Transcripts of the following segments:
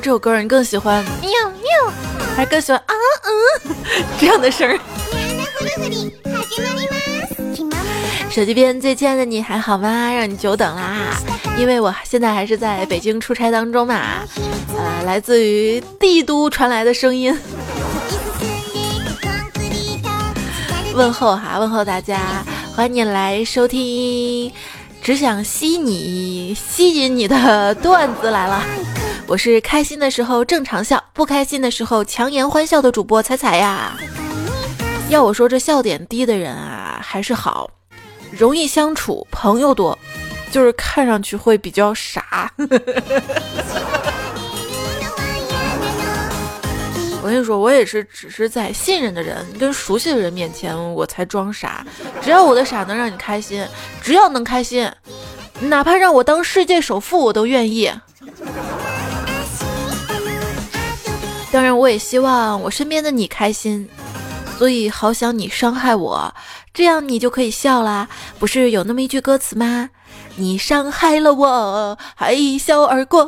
这首歌你更喜欢喵喵，还是更喜欢啊嗯 这样的声儿？手机边最亲爱的你还好吗？让你久等啦，因为我现在还是在北京出差当中嘛。呃，来自于帝都传来的声音，问候哈，问候大家，欢迎你来收听，只想吸你，吸引你的段子来了。我是开心的时候正常笑，不开心的时候强颜欢笑的主播彩彩呀。要我说，这笑点低的人啊，还是好。容易相处，朋友多，就是看上去会比较傻。我跟你说，我也是，只是在信任的人跟熟悉的人面前，我才装傻。只要我的傻能让你开心，只要能开心，哪怕让我当世界首富，我都愿意。当然，我也希望我身边的你开心。所以好想你伤害我，这样你就可以笑啦。不是有那么一句歌词吗？你伤害了我，还一笑而过。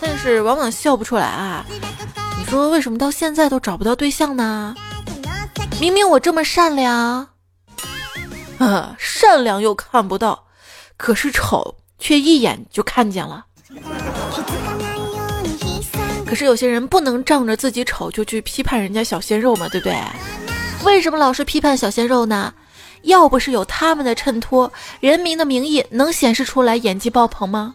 但是往往笑不出来啊。你说为什么到现在都找不到对象呢？明明我这么善良，啊，善良又看不到，可是丑却一眼就看见了。可是有些人不能仗着自己丑就去批判人家小鲜肉嘛，对不对？为什么老是批判小鲜肉呢？要不是有他们的衬托，《人民的名义》能显示出来演技爆棚吗？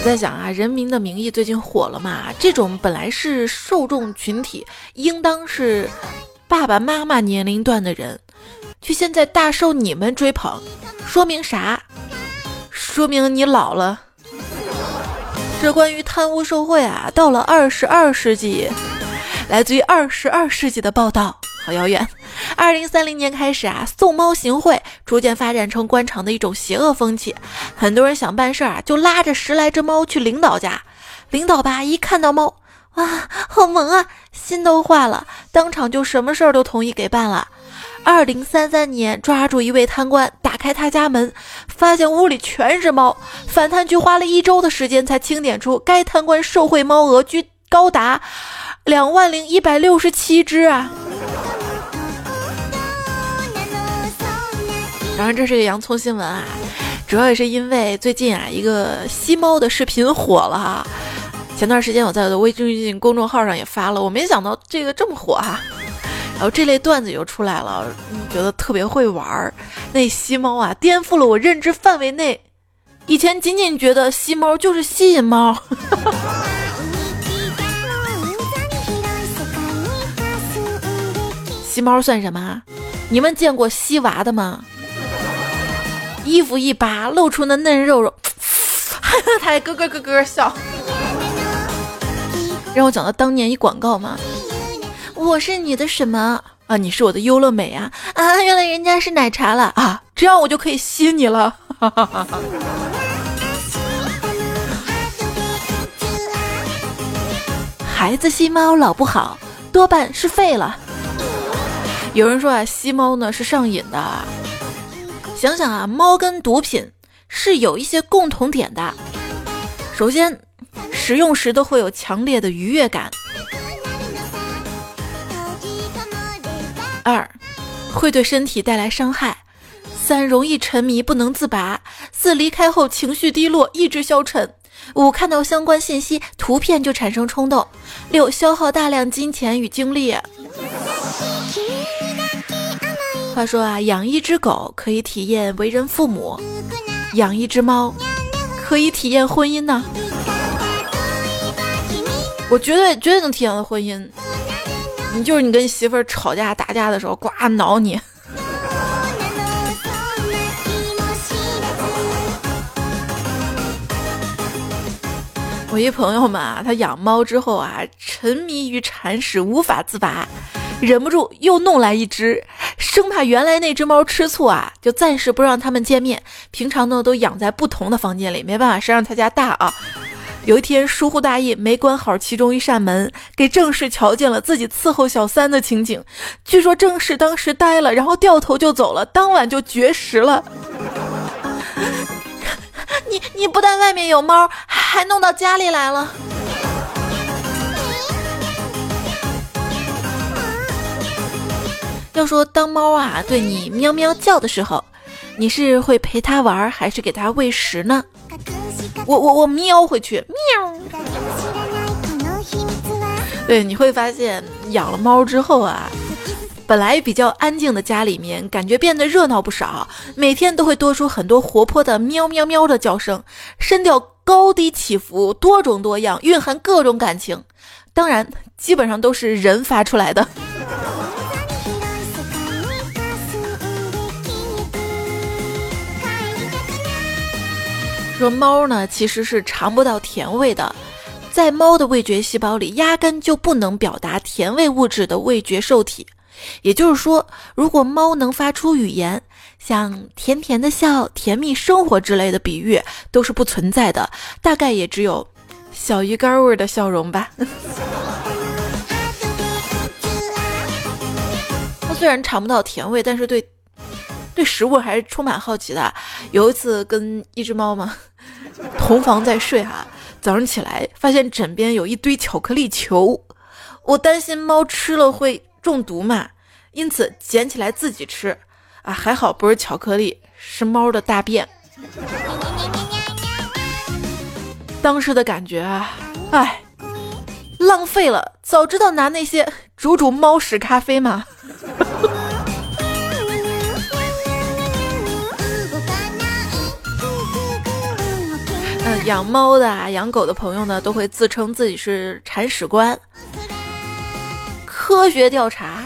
我在想啊，《人民的名义》最近火了嘛？这种本来是受众群体，应当是爸爸妈妈年龄段的人，却现在大受你们追捧，说明啥？说明你老了。这关于贪污受贿啊，到了二十二世纪，来自于二十二世纪的报道，好遥远。二零三零年开始啊，送猫行贿逐渐发展成官场的一种邪恶风气。很多人想办事啊，就拉着十来只猫去领导家，领导吧一看到猫，哇，好萌啊，心都化了，当场就什么事儿都同意给办了。二零三三年，抓住一位贪官，打开他家门，发现屋里全是猫。反贪局花了一周的时间，才清点出该贪官受贿猫额居高达两万零一百六十七只啊！当然，这是个洋葱新闻啊，主要也是因为最近啊，一个吸猫的视频火了哈。前段时间我在我的微信公众号上也发了，我没想到这个这么火哈。然后这类段子又出来了，觉得特别会玩儿。那吸猫啊，颠覆了我认知范围内。以前仅仅觉得吸猫就是吸引猫，吸猫算什么？你们见过吸娃的吗？衣服一扒，露出那嫩肉肉，他还咯咯咯咯笑。让我讲到当年一广告吗？我是你的什么啊？你是我的优乐美啊！啊，原来人家是奶茶了啊！这样我就可以吸你了。孩子吸猫老不好，多半是废了。有人说啊，吸猫呢是上瘾的。想想啊，猫跟毒品是有一些共同点的。首先，使用时都会有强烈的愉悦感。二，会对身体带来伤害；三，容易沉迷不能自拔；四，离开后情绪低落，意志消沉；五，看到相关信息图片就产生冲动；六，消耗大量金钱与精力。话说啊，养一只狗可以体验为人父母，养一只猫可以体验婚姻呢。我绝对绝对能体验到婚姻。你就是你跟媳妇儿吵架打架的时候，呱挠你。我一朋友嘛，他养猫之后啊，沉迷于铲屎无法自拔，忍不住又弄来一只，生怕原来那只猫吃醋啊，就暂时不让他们见面。平常呢都养在不同的房间里，没办法，谁让他家大啊。有一天疏忽大意，没关好其中一扇门，给正室瞧见了自己伺候小三的情景。据说正室当时呆了，然后掉头就走了，当晚就绝食了。你你不但外面有猫，还弄到家里来了。要说当猫啊对你喵喵叫的时候，你是会陪它玩，还是给它喂食呢？我我我喵回去，喵。对，你会发现养了猫之后啊。本来比较安静的家里面，感觉变得热闹不少。每天都会多出很多活泼的喵喵喵的叫声，声调高低起伏，多种多样，蕴含各种感情。当然，基本上都是人发出来的。说猫呢，其实是尝不到甜味的，在猫的味觉细胞里，压根就不能表达甜味物质的味觉受体。也就是说，如果猫能发出语言，像甜甜的笑、甜蜜生活之类的比喻都是不存在的，大概也只有小鱼干味的笑容吧。它虽然尝不到甜味，但是对对食物还是充满好奇的。有一次跟一只猫嘛同房在睡哈，早上起来发现枕边有一堆巧克力球，我担心猫吃了会。中毒嘛，因此捡起来自己吃，啊，还好不是巧克力，是猫的大便。当时的感觉啊，哎，浪费了，早知道拿那些煮煮猫屎咖啡嘛。养猫的、啊、养狗的朋友呢，都会自称自己是铲屎官。科学调查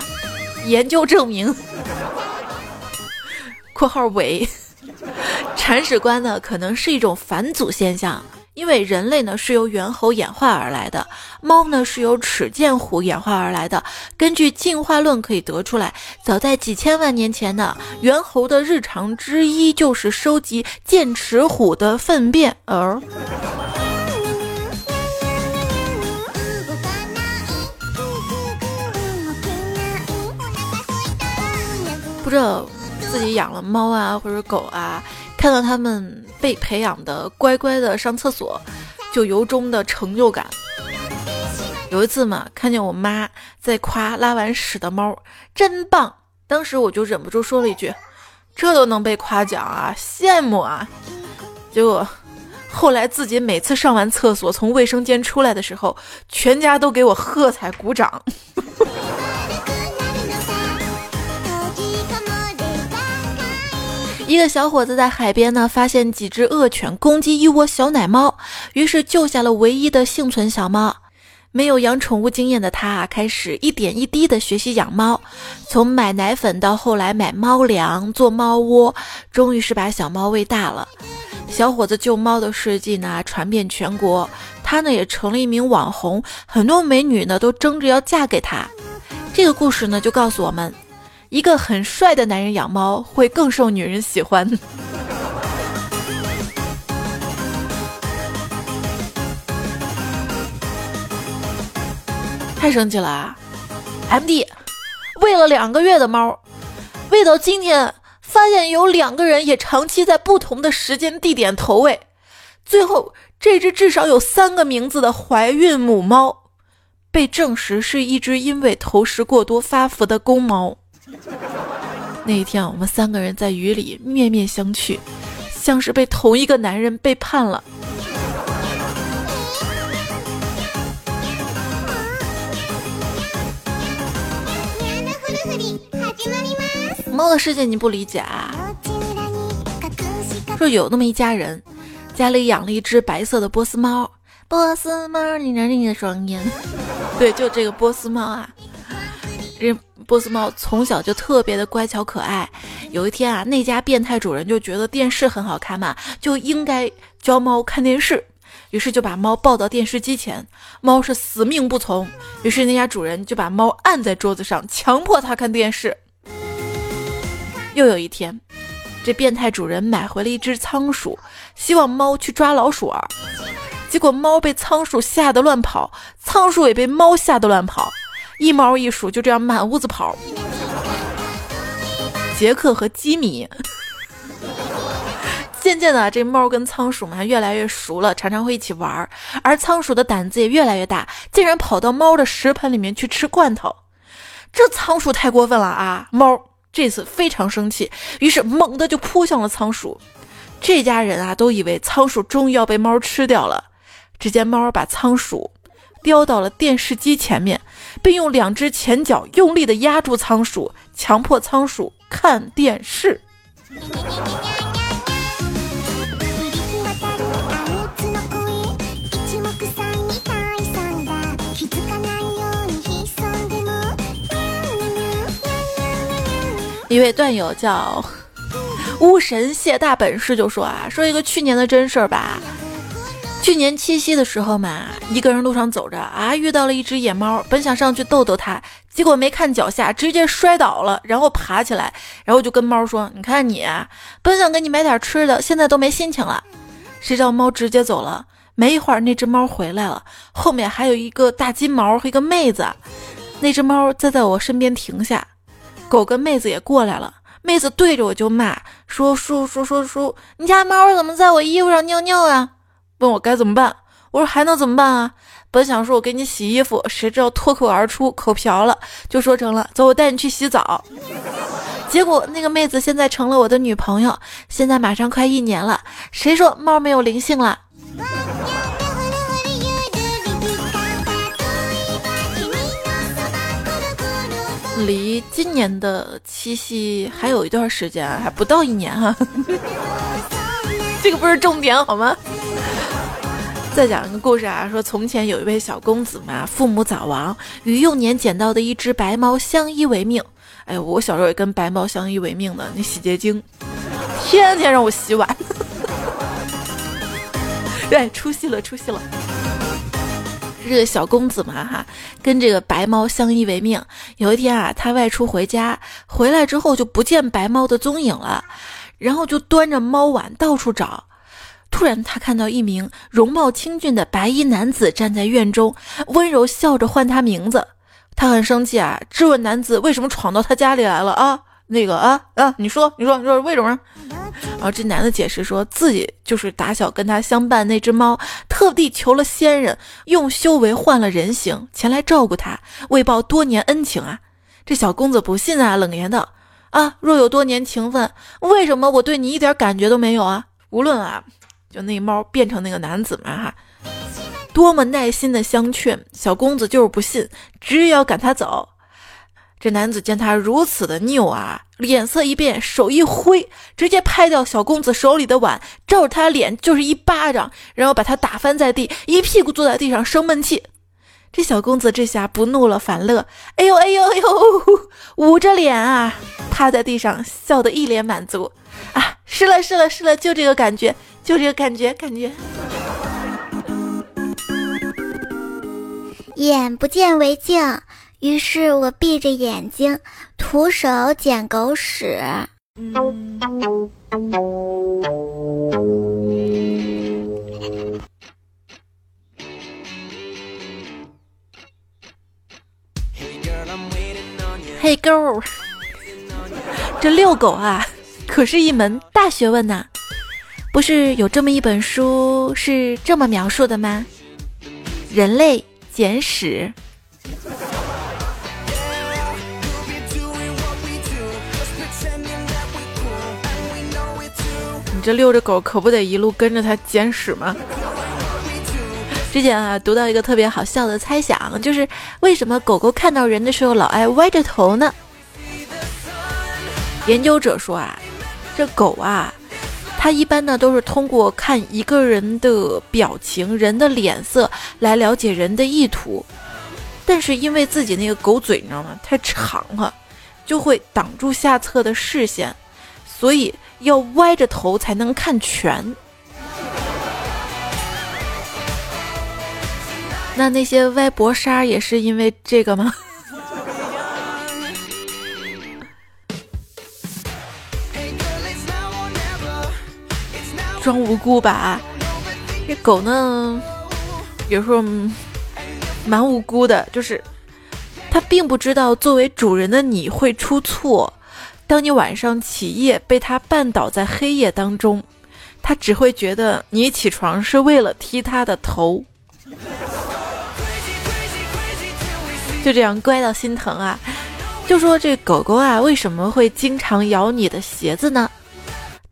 研究证明（括号尾）铲屎官呢可能是一种返祖现象，因为人类呢是由猿猴演化而来的，猫呢是由齿剑虎演化而来的。根据进化论可以得出来，早在几千万年前呢，猿猴的日常之一就是收集剑齿虎的粪便，而。不知道自己养了猫啊或者狗啊，看到他们被培养的乖乖的上厕所，就由衷的成就感。有一次嘛，看见我妈在夸拉完屎的猫真棒，当时我就忍不住说了一句：“这都能被夸奖啊，羡慕啊！”结果后来自己每次上完厕所从卫生间出来的时候，全家都给我喝彩鼓掌。一个小伙子在海边呢，发现几只恶犬攻击一窝小奶猫，于是救下了唯一的幸存小猫。没有养宠物经验的他啊，开始一点一滴的学习养猫，从买奶粉到后来买猫粮、做猫窝，终于是把小猫喂大了。小伙子救猫的事迹呢，传遍全国，他呢也成了一名网红，很多美女呢都争着要嫁给他。这个故事呢，就告诉我们。一个很帅的男人养猫会更受女人喜欢。太生气了啊！M D，喂了两个月的猫，喂到今天，发现有两个人也长期在不同的时间地点投喂，最后这只至少有三个名字的怀孕母猫，被证实是一只因为投食过多发福的公猫。那一天，我们三个人在雨里面面相觑，像是被同一个男人背叛了。猫的世界你不理解啊？说有那么一家人，家里养了一只白色的波斯猫。波斯猫，你让你的双眼。对，就这个波斯猫啊，这。波斯猫从小就特别的乖巧可爱。有一天啊，那家变态主人就觉得电视很好看嘛，就应该教猫看电视，于是就把猫抱到电视机前。猫是死命不从，于是那家主人就把猫按在桌子上，强迫它看电视。又有一天，这变态主人买回了一只仓鼠，希望猫去抓老鼠儿，结果猫被仓鼠吓得乱跑，仓鼠也被猫吓得乱跑。一猫一鼠就这样满屋子跑。杰克和吉米，渐渐的，这猫跟仓鼠嘛越来越熟了，常常会一起玩儿。而仓鼠的胆子也越来越大，竟然跑到猫的食盆里面去吃罐头。这仓鼠太过分了啊！猫这次非常生气，于是猛地就扑向了仓鼠。这家人啊都以为仓鼠终于要被猫吃掉了。只见猫把仓鼠叼到了电视机前面，并用两只前脚用力地压住仓鼠，强迫仓鼠看电视。一位段友叫巫神谢大本事就说啊，说一个去年的真事儿吧。去年七夕的时候嘛，一个人路上走着啊，遇到了一只野猫，本想上去逗逗它，结果没看脚下，直接摔倒了，然后爬起来，然后就跟猫说：“你看你，本想给你买点吃的，现在都没心情了。”谁知道猫直接走了。没一会儿，那只猫回来了，后面还有一个大金毛和一个妹子。那只猫再在我身边停下。狗跟妹子也过来了，妹子对着我就骂说：“叔叔叔叔，你家猫怎么在我衣服上尿尿啊？”问我该怎么办，我说还能怎么办啊？本想说我给你洗衣服，谁知道脱口而出口瓢了，就说成了走，我带你去洗澡。结果那个妹子现在成了我的女朋友，现在马上快一年了。谁说猫没有灵性了？离今年的七夕还有一段时间，还不到一年哈。这个不是重点好吗？再讲一个故事啊，说从前有一位小公子嘛，父母早亡，与幼年捡到的一只白猫相依为命。哎，我小时候也跟白猫相依为命的，那洗洁精天天让我洗碗。对，出戏了，出戏了。这个小公子嘛，哈，跟这个白猫相依为命。有一天啊，他外出回家，回来之后就不见白猫的踪影了，然后就端着猫碗到处找。突然，他看到一名容貌清俊的白衣男子站在院中，温柔笑着唤他名字。他很生气啊，质问男子为什么闯到他家里来了啊？那个啊啊，你说，你说，你说为什么？然后这男的解释说自己就是打小跟他相伴那只猫，特地求了仙人，用修为换了人形，前来照顾他，为报多年恩情啊。这小公子不信啊，冷言道：“啊，若有多年情分，为什么我对你一点感觉都没有啊？无论啊，就那猫变成那个男子嘛哈，多么耐心的相劝，小公子就是不信，执意要赶他走。”这男子见他如此的拗啊，脸色一变，手一挥，直接拍掉小公子手里的碗，照着他脸就是一巴掌，然后把他打翻在地，一屁股坐在地上生闷气。这小公子这下不怒了，反乐，哎呦哎呦哎呦，捂着脸啊，趴在地上笑得一脸满足啊，是了是了是了，就这个感觉，就这个感觉，感觉。眼不见为净。于是我闭着眼睛，徒手捡狗屎。嘿，girl，这遛狗啊，可是一门大学问呐。不是有这么一本书是这么描述的吗？人类简史》。你。这遛着狗可不得一路跟着它捡屎吗？之前啊，读到一个特别好笑的猜想，就是为什么狗狗看到人的时候老爱歪着头呢？研究者说啊，这狗啊，他一般呢都是通过看一个人的表情、人的脸色来了解人的意图，但是因为自己那个狗嘴你知道吗？太长了，就会挡住下侧的视线，所以。要歪着头才能看全。那那些歪脖杀也是因为这个吗？装无辜吧，这狗呢，有时候蛮无辜的，就是它并不知道作为主人的你会出错。当你晚上起夜被它绊倒在黑夜当中，它只会觉得你起床是为了踢它的头，就这样乖到心疼啊！就说这狗狗啊，为什么会经常咬你的鞋子呢？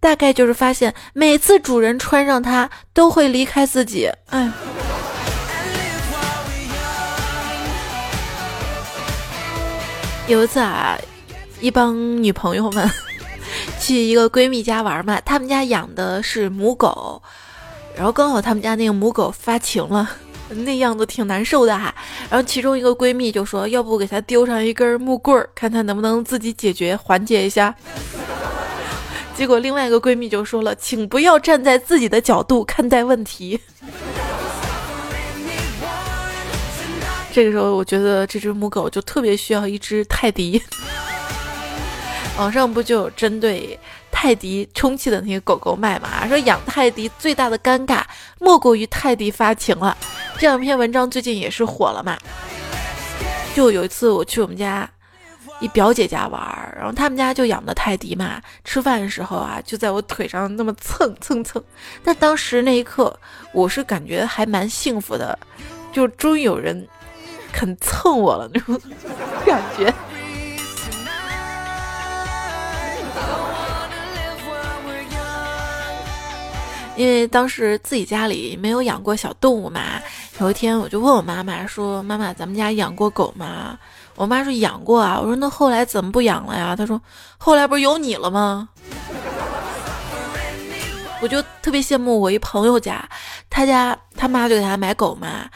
大概就是发现每次主人穿上它都会离开自己。哎，有一次啊，一帮女朋友们 去一个闺蜜家玩嘛，他们家养的是母狗，然后刚好他们家那个母狗发情了。那样子挺难受的哈，然后其中一个闺蜜就说：“要不给她丢上一根木棍儿，看她能不能自己解决缓解一下。”结果另外一个闺蜜就说了：“请不要站在自己的角度看待问题。”这个时候，我觉得这只母狗就特别需要一只泰迪。网上不就有针对？泰迪充气的那个狗狗卖嘛，说养泰迪最大的尴尬莫过于泰迪发情了。这两篇文章最近也是火了嘛。就有一次我去我们家一表姐家玩，然后他们家就养的泰迪嘛，吃饭的时候啊就在我腿上那么蹭蹭蹭。但当时那一刻我是感觉还蛮幸福的，就终于有人肯蹭我了那种感觉。因为当时自己家里没有养过小动物嘛，有一天我就问我妈妈说：“妈妈，咱们家养过狗吗？”我妈说：“养过啊。”我说：“那后来怎么不养了呀？”她说：“后来不是有你了吗？”我就特别羡慕我一朋友家，他家他妈就给他买狗嘛，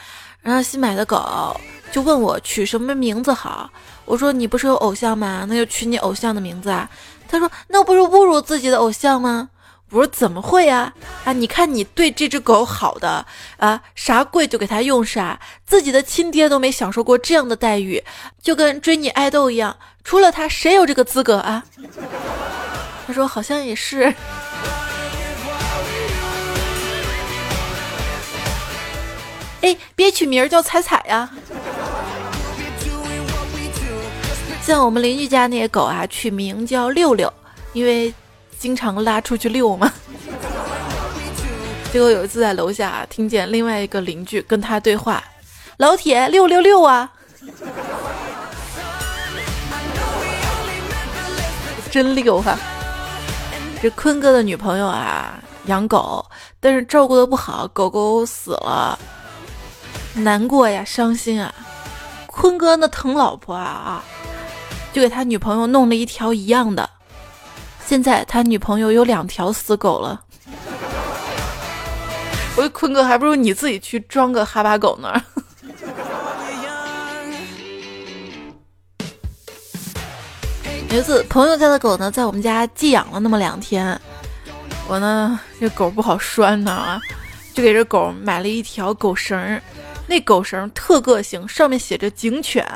然后新买的狗就问我取什么名字好。我说：“你不是有偶像吗？那就取你偶像的名字啊。”他说：“那不是侮辱自己的偶像吗？”我说怎么会呀？啊，你看你对这只狗好的啊，啥贵就给它用啥，自己的亲爹都没享受过这样的待遇，就跟追你爱豆一样，除了他谁有这个资格啊？他说好像也是。哎，别取名叫彩彩呀。像我们邻居家那个狗啊，取名叫六六，因为。经常拉出去遛吗？结果有一次在楼下听见另外一个邻居跟他对话：“老铁，六六六啊！”真溜哈！这坤哥的女朋友啊养狗，但是照顾的不好，狗狗死了，难过呀，伤心啊！坤哥那疼老婆啊啊，就给他女朋友弄了一条一样的。现在他女朋友有两条死狗了，我说坤哥，还不如你自己去装个哈巴狗呢。有一次，朋友家的狗呢，在我们家寄养了那么两天，我呢这狗不好拴呢啊，就给这狗买了一条狗绳，那狗绳特个性，上面写着警犬，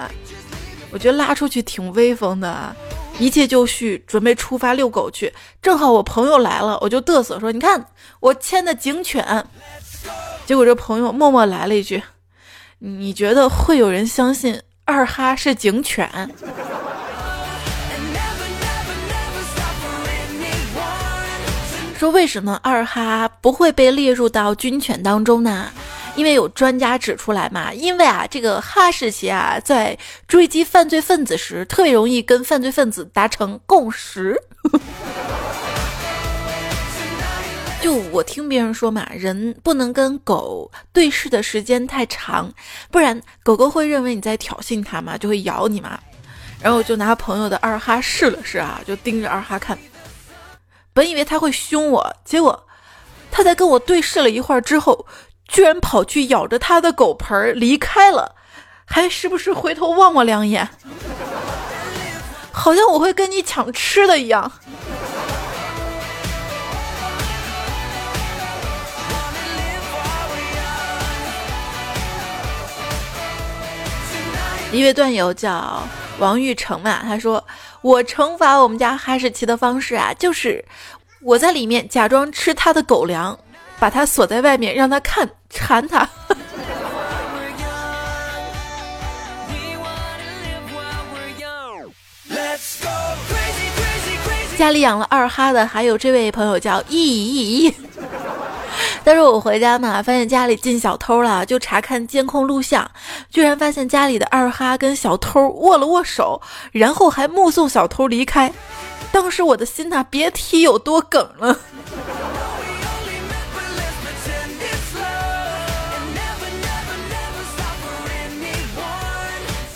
我觉得拉出去挺威风的。一切就绪，准备出发遛狗去。正好我朋友来了，我就嘚瑟说：“你看我牵的警犬。”结果这朋友默默来了一句：“你觉得会有人相信二哈是警犬？”说为什么二哈不会被列入到军犬当中呢？因为有专家指出来嘛，因为啊，这个哈士奇啊，在追击犯罪分子时，特别容易跟犯罪分子达成共识。就我听别人说嘛，人不能跟狗对视的时间太长，不然狗狗会认为你在挑衅它嘛，就会咬你嘛。然后我就拿朋友的二哈试了试啊，就盯着二哈看，本以为他会凶我，结果他在跟我对视了一会儿之后。居然跑去咬着他的狗盆儿离开了，还时不时回头望我两眼，好像我会跟你抢吃的一样。一位段友叫王玉成嘛，他说：“我惩罚我们家哈士奇的方式啊，就是我在里面假装吃他的狗粮。”把它锁在外面，让它看馋他。家里养了二哈的，还有这位朋友叫易易易。但是我回家嘛，发现家里进小偷了，就查看监控录像，居然发现家里的二哈跟小偷握了握手，然后还目送小偷离开。当时我的心呐，别提有多梗了。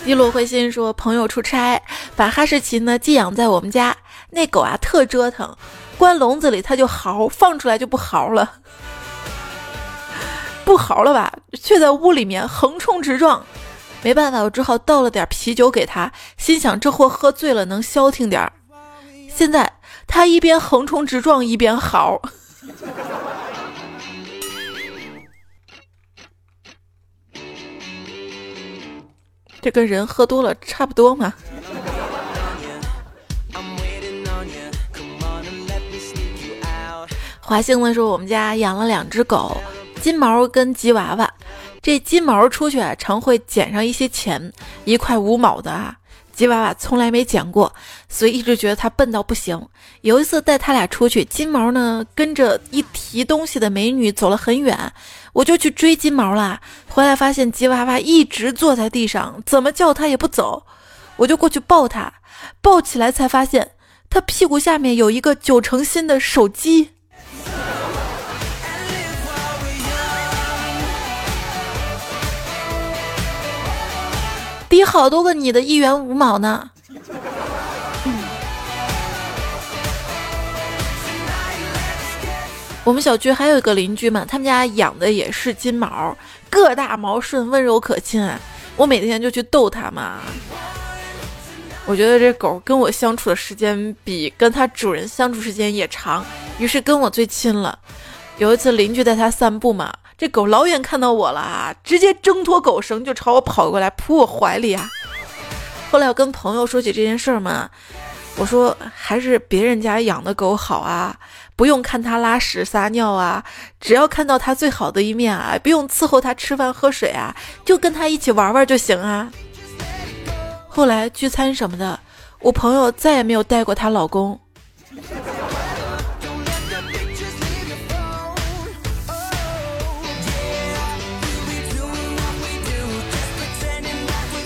一路灰心说，朋友出差，把哈士奇呢寄养在我们家，那狗啊特折腾，关笼子里它就嚎，放出来就不嚎了，不嚎了吧，却在屋里面横冲直撞，没办法，我只好倒了点啤酒给他，心想这货喝醉了能消停点儿。现在他一边横冲直撞一边嚎。这跟人喝多了差不多嘛。华兴的说，我们家养了两只狗，金毛跟吉娃娃。这金毛出去啊，常会捡上一些钱，一块五毛的啊。吉娃娃从来没捡过，所以一直觉得它笨到不行。有一次带他俩出去，金毛呢跟着一提东西的美女走了很远，我就去追金毛啦。回来发现吉娃娃一直坐在地上，怎么叫它也不走，我就过去抱它，抱起来才发现它屁股下面有一个九成新的手机。比好多个你的一元五毛呢。我们小区还有一个邻居嘛，他们家养的也是金毛，个大毛顺，温柔可亲啊。我每天就去逗它嘛。我觉得这狗跟我相处的时间比跟它主人相处时间也长，于是跟我最亲了。有一次邻居带它散步嘛。这狗老远看到我了啊，直接挣脱狗绳就朝我跑过来，扑我怀里啊。后来我跟朋友说起这件事儿嘛，我说还是别人家养的狗好啊，不用看它拉屎撒尿啊，只要看到它最好的一面啊，不用伺候它吃饭喝水啊，就跟它一起玩玩就行啊。后来聚餐什么的，我朋友再也没有带过她老公。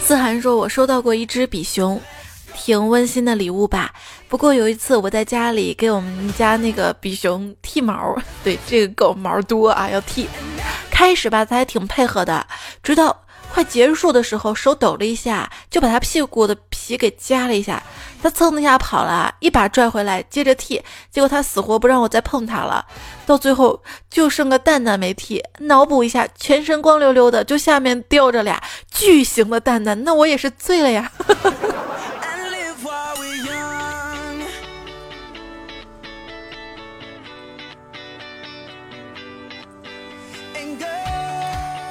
思涵说：“我收到过一只比熊，挺温馨的礼物吧。不过有一次我在家里给我们家那个比熊剃毛，对这个狗毛多啊，要剃。开始吧，它还挺配合的，直到……”快结束的时候，手抖了一下，就把他屁股的皮给夹了一下。他蹭的一下跑了，一把拽回来，接着剃。结果他死活不让我再碰他了。到最后就剩个蛋蛋没剃。脑补一下，全身光溜溜的，就下面吊着俩巨型的蛋蛋，那我也是醉了呀。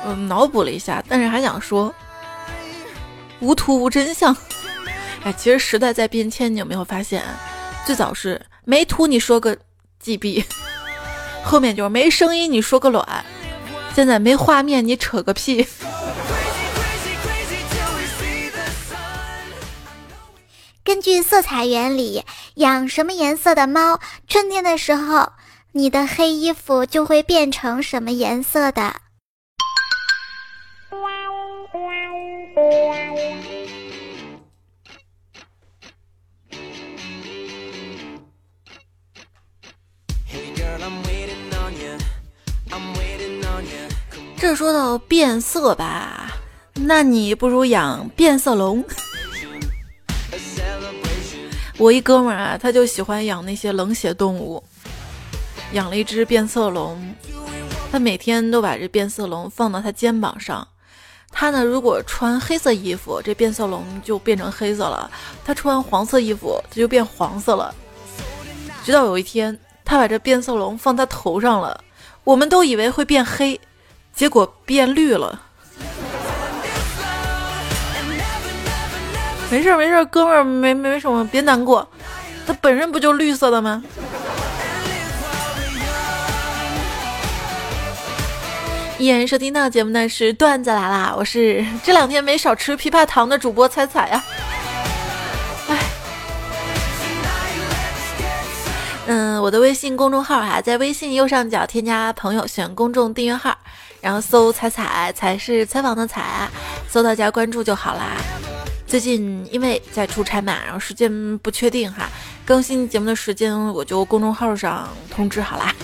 嗯，脑补了一下，但是还想说，无图无真相。哎，其实时代在变迁，你有没有发现？最早是没图你说个 GB，后面就是没声音你说个卵，现在没画面你扯个屁。根据色彩原理，养什么颜色的猫，春天的时候，你的黑衣服就会变成什么颜色的。这说到变色吧，那你不如养变色龙。我一哥们儿啊，他就喜欢养那些冷血动物，养了一只变色龙，他每天都把这变色龙放到他肩膀上。他呢，如果穿黑色衣服，这变色龙就变成黑色了；他穿黄色衣服，他就变黄色了。直到有一天，他把这变色龙放他头上了，我们都以为会变黑，结果变绿了。没事没事，哥们儿，没没什么，别难过，它本身不就绿色的吗？依然收听到节目呢是段子来啦，我是这两天没少吃枇杷糖的主播彩彩呀。嗯我的微信公众号哈，在微信右上角添加朋友，选公众订阅号，然后搜“彩彩”，彩是采访的彩，搜到加关注就好啦。最近因为在出差嘛，然后时间不确定哈，更新节目的时间我就公众号上通知好啦。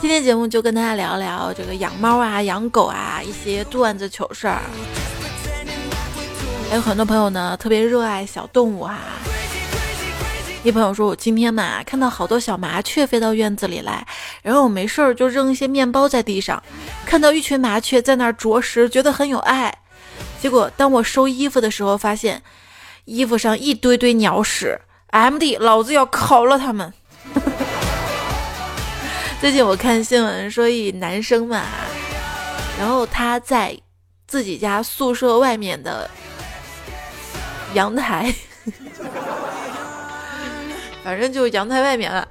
今天节目就跟大家聊聊这个养猫啊、养狗啊一些段子糗事儿。还有很多朋友呢特别热爱小动物啊。一朋友说，我今天嘛看到好多小麻雀飞到院子里来，然后我没事儿就扔一些面包在地上，看到一群麻雀在那儿啄食，觉得很有爱。结果当我收衣服的时候，发现衣服上一堆堆鸟屎，M D，老子要烤了他们！最近我看新闻说，一男生嘛，然后他在自己家宿舍外面的阳台，反正就阳台外面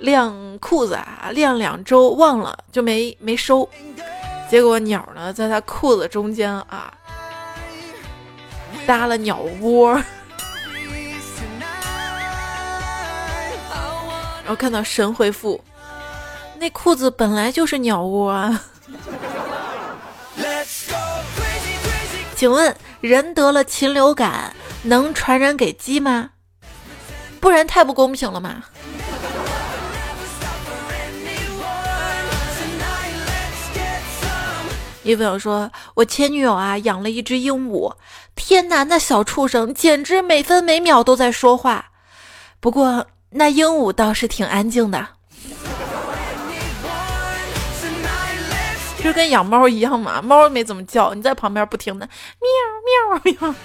晾裤子啊，晾两周忘了就没没收，结果鸟呢在他裤子中间啊搭了鸟窝，然后看到神回复。那裤子本来就是鸟窝啊！请问人得了禽流感能传染给鸡吗？不然太不公平了嘛！一朋友说：“我前女友啊养了一只鹦鹉，天哪，那小畜生简直每分每秒都在说话。不过那鹦鹉倒是挺安静的。”就跟养猫一样嘛，猫没怎么叫，你在旁边不停的喵喵喵。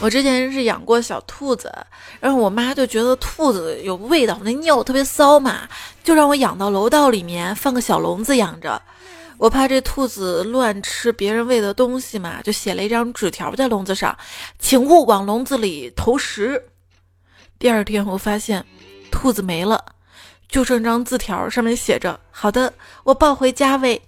我之前是养过小兔子，然后我妈就觉得兔子有味道，那尿特别骚嘛，就让我养到楼道里面放个小笼子养着。我怕这兔子乱吃别人喂的东西嘛，就写了一张纸条在笼子上，请勿往笼子里投食。第二天我发现兔子没了。就剩张字条，上面写着：“好的，我抱回家喂。”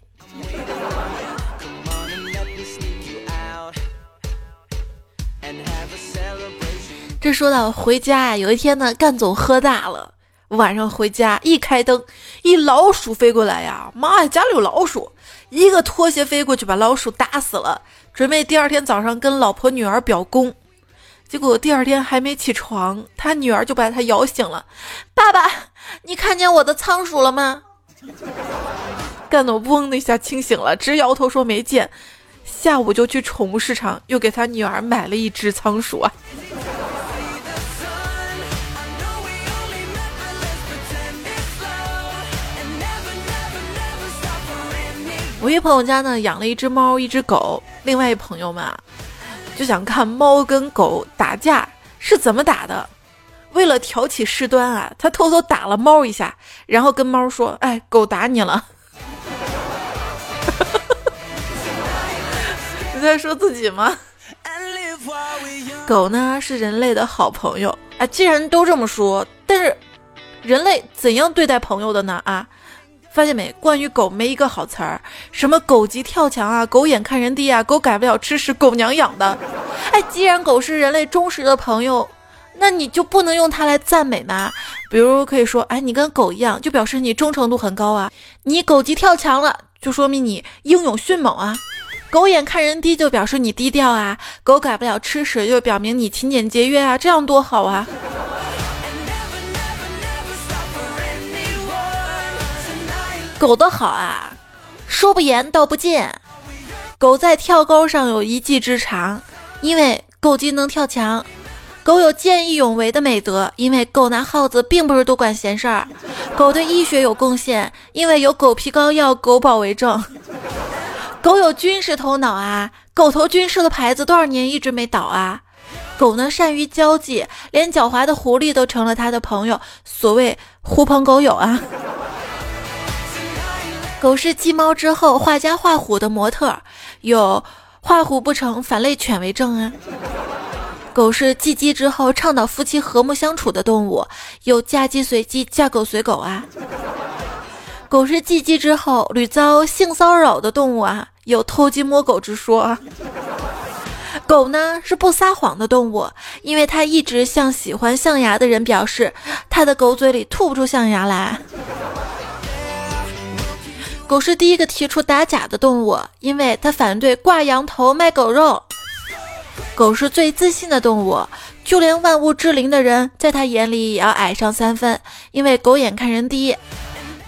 这说到回家呀，有一天呢，干总喝大了，晚上回家一开灯，一老鼠飞过来呀，妈呀，家里有老鼠，一个拖鞋飞过去把老鼠打死了，准备第二天早上跟老婆女儿表功。结果第二天还没起床，他女儿就把他摇醒了。爸爸，你看见我的仓鼠了吗？干总嗡的一下清醒了，直摇头说没见。下午就去宠物市场，又给他女儿买了一只仓鼠啊。我一朋友家呢养了一只猫，一只狗。另外一朋友们啊。就想看猫跟狗打架是怎么打的，为了挑起事端啊，他偷偷打了猫一下，然后跟猫说：“哎，狗打你了。”你在说自己吗？狗呢是人类的好朋友啊，既然都这么说，但是人类怎样对待朋友的呢？啊？发现没？关于狗没一个好词儿，什么狗急跳墙啊，狗眼看人低啊，狗改不了吃屎，狗娘养的。哎，既然狗是人类忠实的朋友，那你就不能用它来赞美吗？比如可以说，哎，你跟狗一样，就表示你忠诚度很高啊。你狗急跳墙了，就说明你英勇迅猛啊。狗眼看人低，就表示你低调啊。狗改不了吃屎，就表明你勤俭节约啊，这样多好啊。狗的好啊，说不严道不尽。狗在跳高上有一技之长，因为狗急能跳墙。狗有见义勇为的美德，因为狗拿耗子并不是多管闲事儿。狗对医学有贡献，因为有狗皮膏药、狗保为证。狗有军事头脑啊，狗头军社的牌子多少年一直没倒啊。狗呢善于交际，连狡猾的狐狸都成了它的朋友。所谓狐朋狗友啊。狗是继猫之后画家画虎的模特，有画虎不成反类犬为证啊。狗是继鸡之后倡导夫妻和睦相处的动物，有嫁鸡随鸡，嫁狗随狗啊。狗是继鸡之后屡遭性骚扰的动物啊，有偷鸡摸狗之说。狗呢是不撒谎的动物，因为它一直向喜欢象牙的人表示，它的狗嘴里吐不出象牙来。狗是第一个提出打假的动物，因为它反对挂羊头卖狗肉。狗是最自信的动物，就连万物之灵的人，在它眼里也要矮上三分，因为狗眼看人低。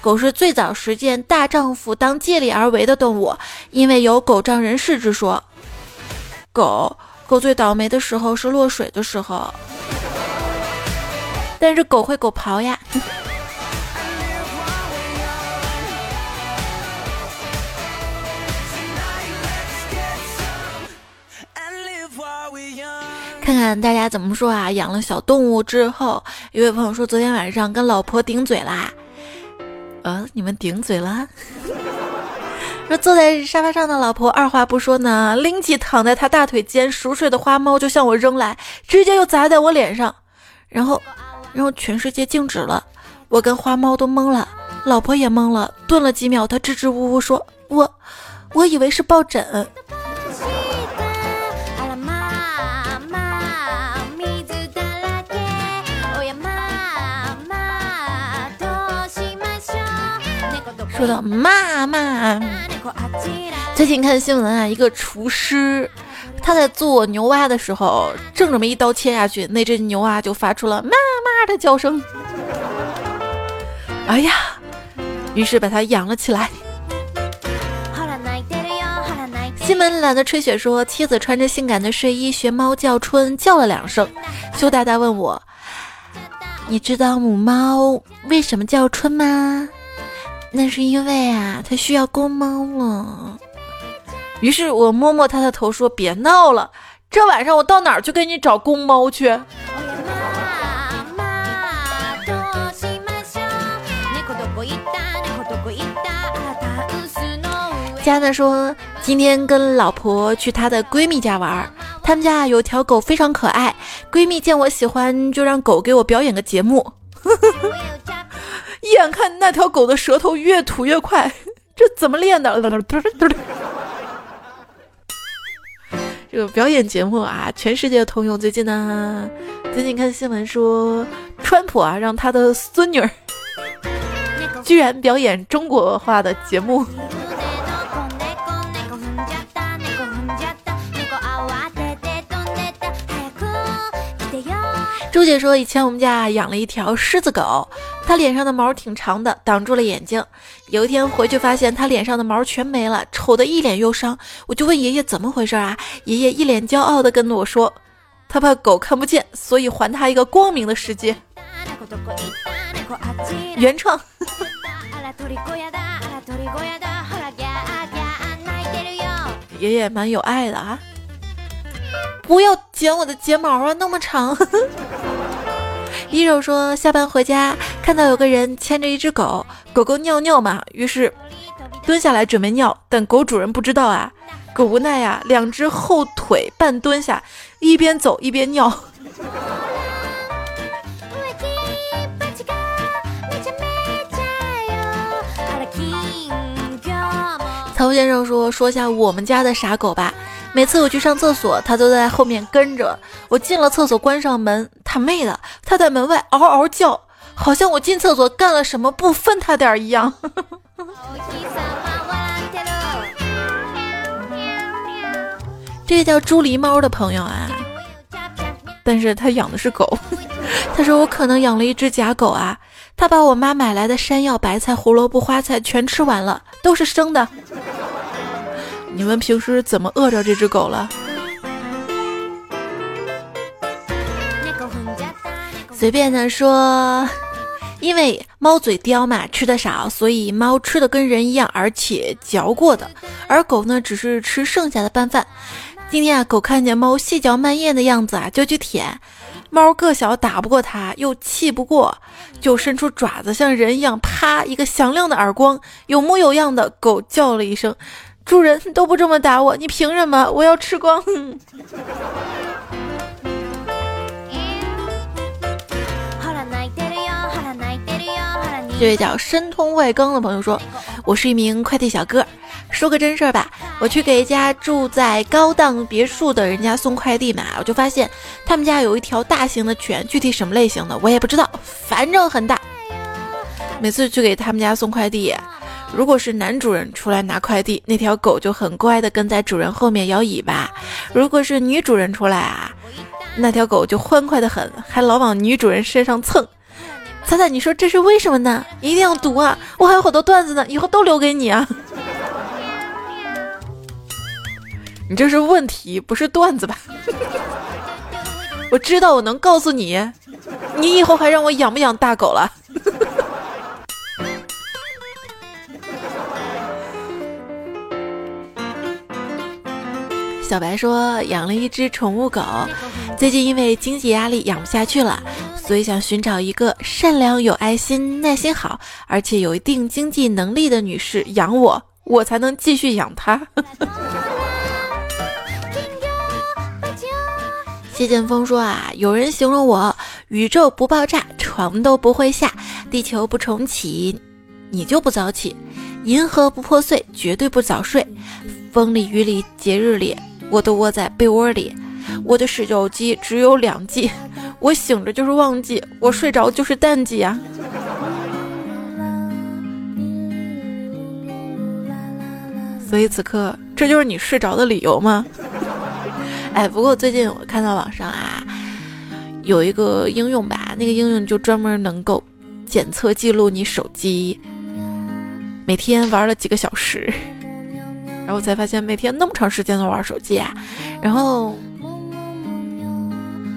狗是最早实践大丈夫当借力而为的动物，因为有狗仗人势之说。狗狗最倒霉的时候是落水的时候，但是狗会狗刨呀。看看大家怎么说啊？养了小动物之后，一位朋友说昨天晚上跟老婆顶嘴啦。呃，你们顶嘴了？说坐在沙发上的老婆二话不说呢，拎起躺在他大腿间熟睡的花猫就向我扔来，直接又砸在我脸上，然后，然后全世界静止了，我跟花猫都懵了，老婆也懵了，顿了几秒，她支支吾吾说：“我，我以为是抱枕。”说到妈妈，最近看新闻啊，一个厨师他在做牛蛙的时候，正这么一刀切下去，那只牛蛙就发出了妈妈的叫声。哎呀，于是把它养了起来。新闻懒得吹雪说，妻子穿着性感的睡衣学猫叫春，叫了两声。羞答答问我，你知道母猫为什么叫春吗？那是因为啊，它需要公猫了。于是我摸摸它的头，说：“别闹了，这晚上我到哪儿去给你找公猫去？”佳娜说：“今天跟老婆去她的闺蜜家玩，他们家有条狗非常可爱。闺蜜见我喜欢，就让狗给我表演个节目。”眼看那条狗的舌头越吐越快，这怎么练的？这个表演节目啊，全世界通用。最近呢，最近看新闻说，川普啊让他的孙女儿 居然表演中国话的节目。周姐说，以前我们家养了一条狮子狗，他脸上的毛挺长的，挡住了眼睛。有一天回去发现他脸上的毛全没了，丑得一脸忧伤。我就问爷爷怎么回事啊？爷爷一脸骄傲地跟着我说，他怕狗看不见，所以还他一个光明的世界。原创。爷爷蛮有爱的啊。不要剪我的睫毛啊，那么长。呵呵一柔说，下班回家看到有个人牵着一只狗狗狗尿尿嘛，于是蹲下来准备尿，但狗主人不知道啊，狗无奈呀，两只后腿半蹲下，一边走一边尿。曹先生说，说下我们家的傻狗吧。每次我去上厕所，它都在后面跟着我。进了厕所，关上门，他妹的，它在门外嗷嗷叫，好像我进厕所干了什么不分它点儿一样。这个叫朱狸猫的朋友啊，但是他养的是狗。他说我可能养了一只假狗啊，他把我妈买来的山药、白菜、胡萝卜、花菜全吃完了，都是生的。你们平时怎么饿着这只狗了？随便的说，因为猫嘴刁嘛，吃的少，所以猫吃的跟人一样，而且嚼过的，而狗呢，只是吃剩下的拌饭。今天啊，狗看见猫细嚼慢咽的样子啊，就去舔。猫个小，打不过它，又气不过，就伸出爪子，像人一样，啪一个响亮的耳光，有模有样的狗叫了一声。主人都不这么打我，你凭什么？我要吃光！这位叫申通外更的朋友说：“我是一名快递小哥，说个真事儿吧。我去给一家住在高档别墅的人家送快递嘛，我就发现他们家有一条大型的犬，具体什么类型的我也不知道，反正很大。每次去给他们家送快递，如果是男主人出来拿快递，那条狗就很乖的跟在主人后面摇尾巴；如果是女主人出来啊，那条狗就欢快的很，还老往女主人身上蹭。”彩彩，你说这是为什么呢？一定要读啊！我还有好多段子呢，以后都留给你啊。你这是问题，不是段子吧？我知道，我能告诉你，你以后还让我养不养大狗了？小白说养了一只宠物狗，最近因为经济压力养不下去了。所以想寻找一个善良、有爱心、耐心好，而且有一定经济能力的女士养我，我才能继续养它。谢剑锋说啊，有人形容我宇宙不爆炸，床都不会下，地球不重启，你就不早起；银河不破碎，绝对不早睡。风里雨里节日里，我都窝在被窝里。我的手机只有两 G。我醒着就是旺季，我睡着就是淡季啊。所以此刻，这就是你睡着的理由吗？哎，不过最近我看到网上啊，有一个应用吧，那个应用就专门能够检测记录你手机每天玩了几个小时，然后才发现每天那么长时间都玩手机啊。然后，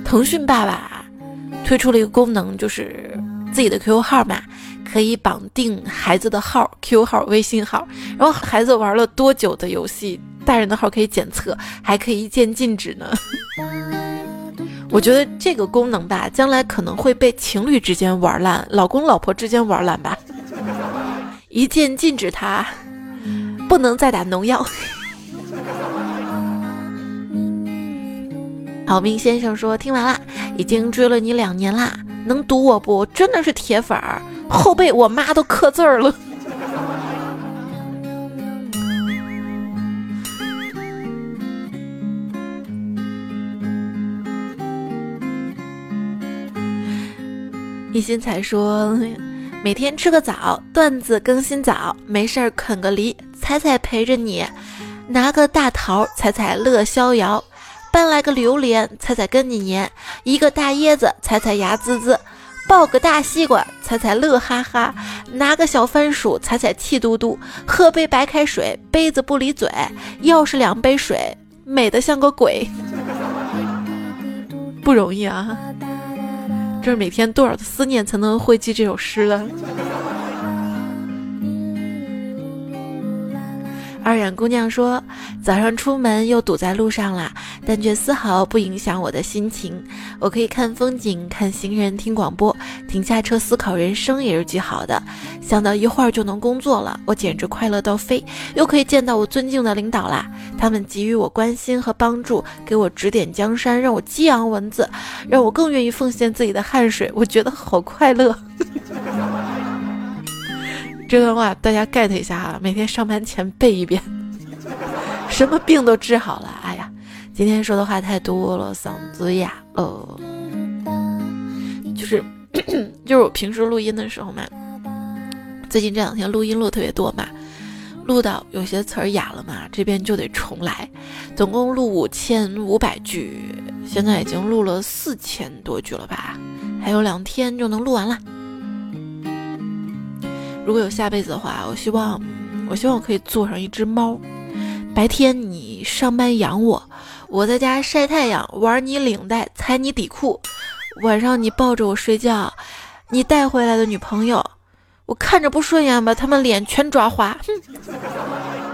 腾讯爸爸。推出了一个功能，就是自己的 QQ 号嘛，可以绑定孩子的号、QQ 号、微信号，然后孩子玩了多久的游戏，大人的号可以检测，还可以一键禁止呢。我觉得这个功能吧，将来可能会被情侣之间玩烂，老公老婆之间玩烂吧。一键禁止他，不能再打农药。好命先生说：“听完了，已经追了你两年啦，能读我不？真的是铁粉儿，后背我妈都刻字儿了。”一心才说：“每天吃个枣，段子更新早，没事儿啃个梨，彩彩陪着你，拿个大桃，彩彩乐逍遥。”搬来个榴莲，彩彩跟你粘；一个大椰子，彩彩牙滋滋；抱个大西瓜，彩彩乐哈哈；拿个小番薯，彩彩气嘟嘟；喝杯白开水，杯子不离嘴；要是两杯水，美得像个鬼。不容易啊！这是每天多少的思念才能汇集这首诗了？二眼姑娘说：“早上出门又堵在路上啦，但却丝毫不影响我的心情。我可以看风景、看行人、听广播，停下车思考人生也是极好的。想到一会儿就能工作了，我简直快乐到飞！又可以见到我尊敬的领导啦，他们给予我关心和帮助，给我指点江山，让我激扬文字，让我更愿意奉献自己的汗水。我觉得好快乐。”这段话大家 get 一下哈，每天上班前背一遍，什么病都治好了。哎呀，今天说的话太多了，嗓子哑了。就是 就是我平时录音的时候嘛，最近这两天录音录特别多嘛，录到有些词儿哑了嘛，这边就得重来。总共录五千五百句，现在已经录了四千多句了吧，还有两天就能录完了。如果有下辈子的话，我希望，我希望我可以做上一只猫。白天你上班养我，我在家晒太阳，玩你领带，踩你底裤。晚上你抱着我睡觉，你带回来的女朋友，我看着不顺眼，把他们脸全抓花。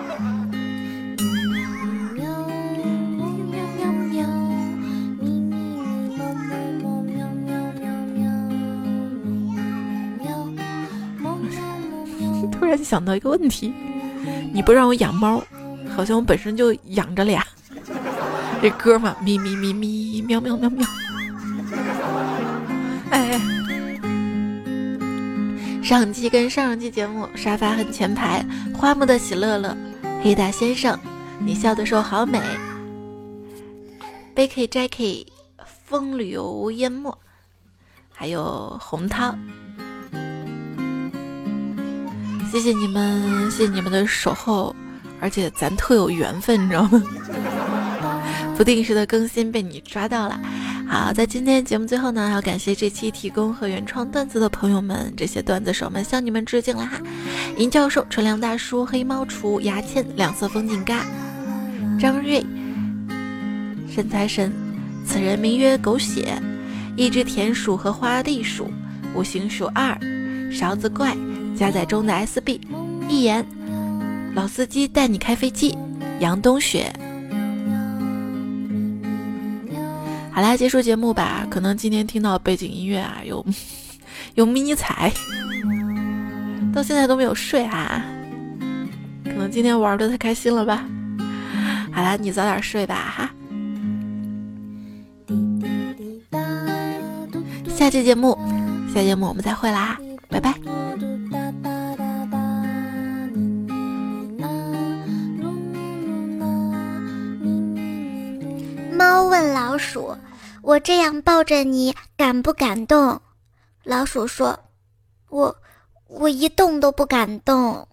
突然想到一个问题，你不让我养猫，好像我本身就养着俩。这歌嘛，咪咪咪咪，喵喵喵喵。哎，上期跟上上期节目沙发很前排，花木的喜乐乐，黑大先生，你笑的时候好美。Becky Jackie，风流淹没，还有洪涛，谢谢你们，谢谢你们的守候，而且咱特有缘分，你知道吗？不定时的更新被你抓到了。好，在今天节目最后呢，要感谢这期提供和原创段子的朋友们，这些段子手们向你们致敬啦哈！尹教授、纯良大叔、黑猫厨、牙签、两色风景嘎、张瑞、身财神，此人名曰狗血，一只田鼠和花栗鼠，五行鼠二，勺子怪，加载中的 SB，一言，老司机带你开飞机，杨冬雪。好啦，结束节目吧。可能今天听到背景音乐啊，有有迷你彩，到现在都没有睡啊。可能今天玩的太开心了吧。好啦，你早点睡吧哈。下期节目，下期节目我们再会啦，拜拜。猫问老鼠：“我这样抱着你，敢不敢动？”老鼠说：“我，我一动都不敢动。”